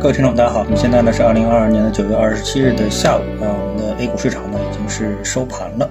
各位听众，大家好。我们现在呢是二零二二年的九月二十七日的下午啊，我们的 A 股市场呢是收盘了。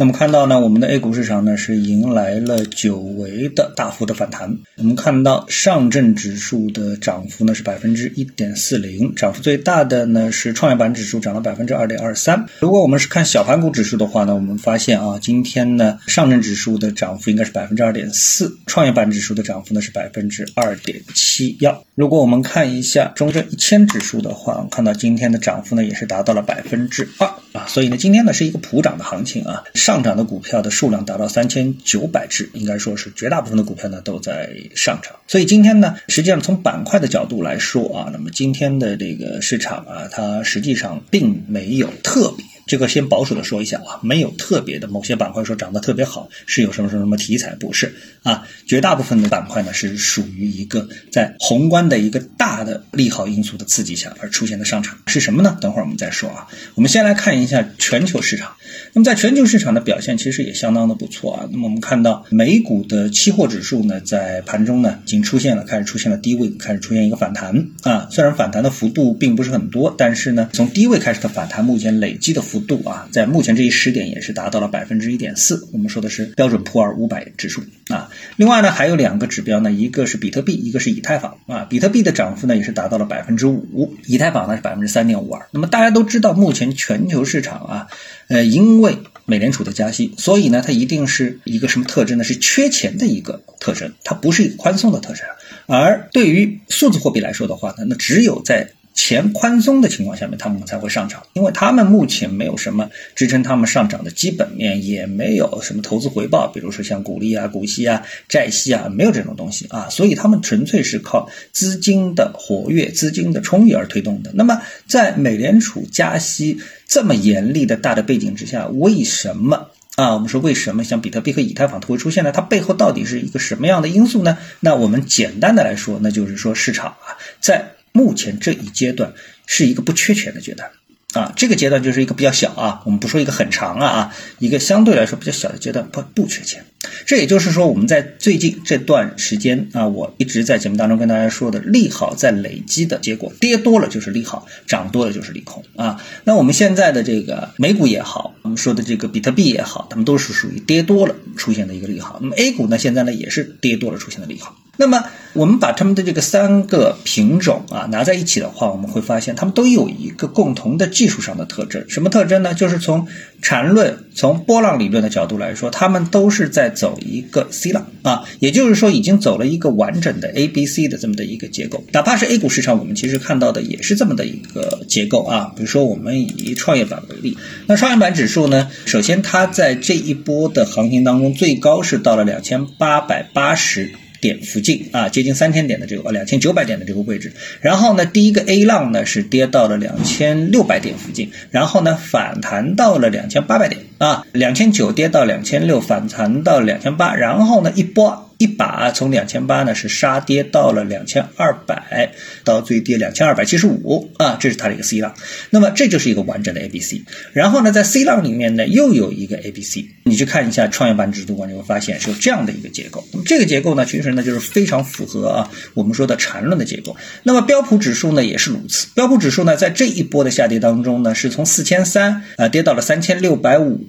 那么看到呢，我们的 A 股市场呢是迎来了久违的大幅的反弹。我们看到上证指数的涨幅呢是百分之一点四零，涨幅最大的呢是创业板指数涨了百分之二点二三。如果我们是看小盘股指数的话呢，我们发现啊，今天呢上证指数的涨幅应该是百分之二点四，创业板指数的涨幅呢是百分之二点七幺。如果我们看一下中证一千指数的话，看到今天的涨幅呢也是达到了百分之二啊，所以呢今天呢是一个普涨的行情啊。上涨的股票的数量达到三千九百只，应该说是绝大部分的股票呢都在上涨。所以今天呢，实际上从板块的角度来说啊，那么今天的这个市场啊，它实际上并没有特别。这个先保守的说一下啊，没有特别的某些板块说涨得特别好，是有什么什么什么题材？不是啊，绝大部分的板块呢是属于一个在宏观的一个大的利好因素的刺激下而出现的上涨，是什么呢？等会儿我们再说啊。我们先来看一下全球市场。那么在全球市场的表现其实也相当的不错啊。那么我们看到美股的期货指数呢，在盘中呢已经出现了开始出现了低位，开始出现一个反弹啊。虽然反弹的幅度并不是很多，但是呢，从低位开始的反弹，目前累积的幅度啊，在目前这一时点也是达到了百分之一点四。我们说的是标准普尔五百指数啊。另外呢，还有两个指标呢，一个是比特币，一个是以太坊啊。比特币的涨幅呢也是达到了百分之五，以太坊呢是百分之三点五二。那么大家都知道，目前全球市场啊，呃，因为美联储的加息，所以呢，它一定是一个什么特征呢？是缺钱的一个特征，它不是一个宽松的特征。而对于数字货币来说的话呢，那只有在钱宽松的情况下面，他们才会上涨，因为他们目前没有什么支撑他们上涨的基本面，也没有什么投资回报，比如说像股利啊、股息啊、债息啊，没有这种东西啊，所以他们纯粹是靠资金的活跃、资金的充裕而推动的。那么，在美联储加息这么严厉的大的背景之下，为什么啊？我们说为什么像比特币和以太坊它会出现呢？它背后到底是一个什么样的因素呢？那我们简单的来说，那就是说市场啊，在目前这一阶段是一个不缺钱的阶段，啊，这个阶段就是一个比较小啊，我们不说一个很长啊啊，一个相对来说比较小的阶段，不不缺钱。这也就是说，我们在最近这段时间啊，我一直在节目当中跟大家说的利好在累积的结果，跌多了就是利好，涨多了就是利空啊。那我们现在的这个美股也好，我们说的这个比特币也好，它们都是属于跌多了出现的一个利好。那么 A 股呢，现在呢也是跌多了出现的利好。那么我们把它们的这个三个品种啊拿在一起的话，我们会发现它们都有一个共同的技术上的特征。什么特征呢？就是从缠论、从波浪理论的角度来说，它们都是在走一个 C 浪啊，也就是说已经走了一个完整的 A、B、C 的这么的一个结构。哪怕是 A 股市场，我们其实看到的也是这么的一个结构啊。比如说我们以创业板为例，那创业板指数呢，首先它在这一波的行情当中，最高是到了两千八百八十。点附近啊，接近三千点的这个两千九百点的这个位置，然后呢，第一个 A 浪呢是跌到了两千六百点附近，然后呢反弹到了两千八百点啊，两千九跌到两千六，反弹到两千八，然后呢一波。一把从两千八呢是杀跌到了两千二百，到最低两千二百七十五啊，这是它的一个 C 浪。那么这就是一个完整的 A B C。然后呢，在 C 浪里面呢又有一个 A B C。你去看一下创业板指数，你会发现是有这样的一个结构。那么这个结构呢，其实呢就是非常符合啊我们说的缠论的结构。那么标普指数呢也是如此。标普指数呢在这一波的下跌当中呢，是从四千三啊跌到了三千六百五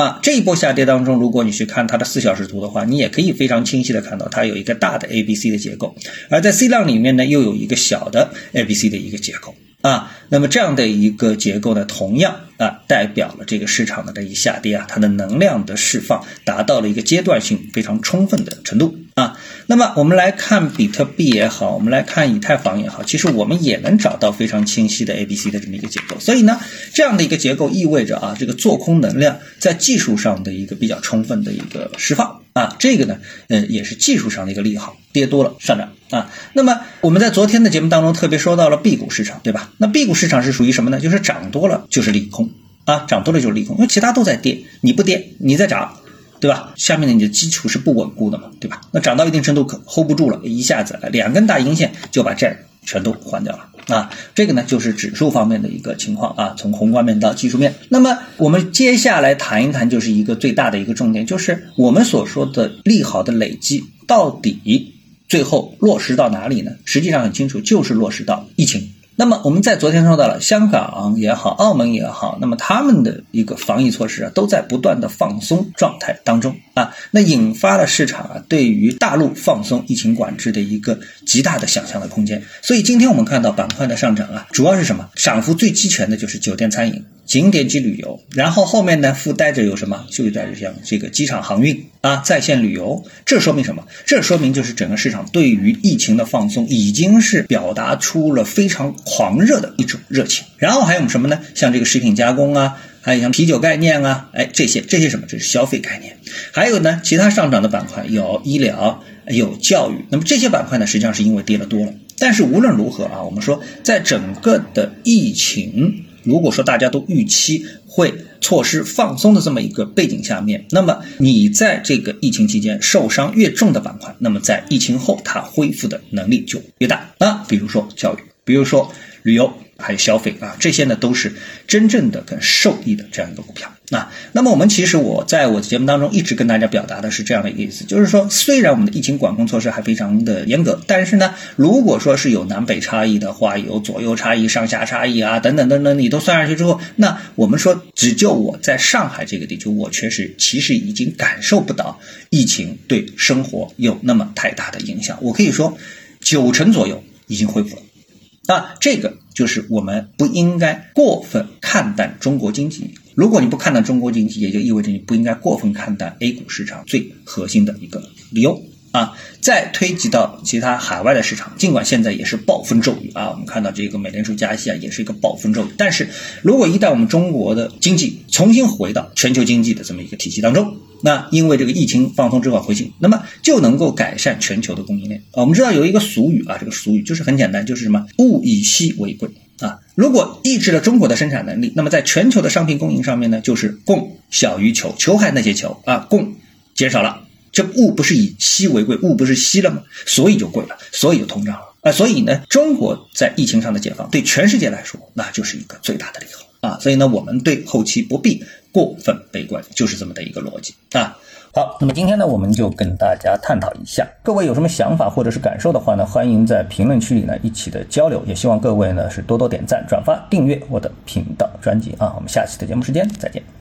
啊。这一波下跌当中，如果你去看它的四小时图的话，你也可以非常清晰。的看到它有一个大的 A B C 的结构，而在 C 浪里面呢，又有一个小的 A B C 的一个结构啊。那么这样的一个结构呢，同样啊，代表了这个市场的这一下跌啊，它的能量的释放达到了一个阶段性非常充分的程度啊。那么我们来看比特币也好，我们来看以太坊也好，其实我们也能找到非常清晰的 A B C 的这么一个结构。所以呢，这样的一个结构意味着啊，这个做空能量在技术上的一个比较充分的一个释放。啊，这个呢，呃，也是技术上的一个利好，跌多了上涨啊。那么我们在昨天的节目当中特别说到了 B 股市场，对吧？那 B 股市场是属于什么呢？就是涨多了就是利空啊，涨多了就是利空，因为其他都在跌，你不跌，你在涨，对吧？下面的你的基础是不稳固的嘛，对吧？那涨到一定程度可 hold 不住了，一下子两根大阴线就把债全都还掉了。啊，这个呢就是指数方面的一个情况啊，从宏观面到技术面。那么我们接下来谈一谈，就是一个最大的一个重点，就是我们所说的利好的累积到底最后落实到哪里呢？实际上很清楚，就是落实到疫情那么我们在昨天说到了香港也好，澳门也好，那么他们的一个防疫措施啊，都在不断的放松状态当中啊，那引发了市场啊对于大陆放松疫情管制的一个极大的想象的空间。所以今天我们看到板块的上涨啊，主要是什么？涨幅最齐全的就是酒店餐饮。景点及旅游，然后后面呢附带着有什么？就带着像这个机场航运啊，在线旅游。这说明什么？这说明就是整个市场对于疫情的放松已经是表达出了非常狂热的一种热情。然后还有什么呢？像这个食品加工啊，还有像啤酒概念啊，哎，这些这些什么？这是消费概念。还有呢，其他上涨的板块有医疗，有教育。那么这些板块呢，实际上是因为跌的多了。但是无论如何啊，我们说在整个的疫情。如果说大家都预期会措施放松的这么一个背景下面，那么你在这个疫情期间受伤越重的板块，那么在疫情后它恢复的能力就越大那。比如说教育，比如说旅游。还有消费啊，这些呢都是真正的跟受益的这样一个股票啊。那么我们其实我在我的节目当中一直跟大家表达的是这样的一个意思，就是说虽然我们的疫情管控措施还非常的严格，但是呢，如果说是有南北差异的话，有左右差异、上下差异啊等等等等，你都算上去之后，那我们说只就我在上海这个地区，我确实其实已经感受不到疫情对生活有那么太大的影响。我可以说九成左右已经恢复了。那这个就是我们不应该过分看淡中国经济。如果你不看淡中国经济，也就意味着你不应该过分看淡 A 股市场最核心的一个理由。啊，再推及到其他海外的市场，尽管现在也是暴风骤雨啊，我们看到这个美联储加息啊，也是一个暴风骤雨。但是如果一旦我们中国的经济重新回到全球经济的这么一个体系当中，那因为这个疫情放松之后回信，那么就能够改善全球的供应链啊。我们知道有一个俗语啊，这个俗语就是很简单，就是什么物以稀为贵啊。如果抑制了中国的生产能力，那么在全球的商品供应上面呢，就是供小于求，求还那些求啊，供减少了。这物不是以稀为贵，物不是稀了吗？所以就贵了，所以就通胀了啊！所以呢，中国在疫情上的解放，对全世界来说，那就是一个最大的利好啊！所以呢，我们对后期不必过分悲观，就是这么的一个逻辑啊。好，那么今天呢，我们就跟大家探讨一下，各位有什么想法或者是感受的话呢，欢迎在评论区里呢一起的交流，也希望各位呢是多多点赞、转发、订阅我的频道专辑啊！我们下期的节目时间再见。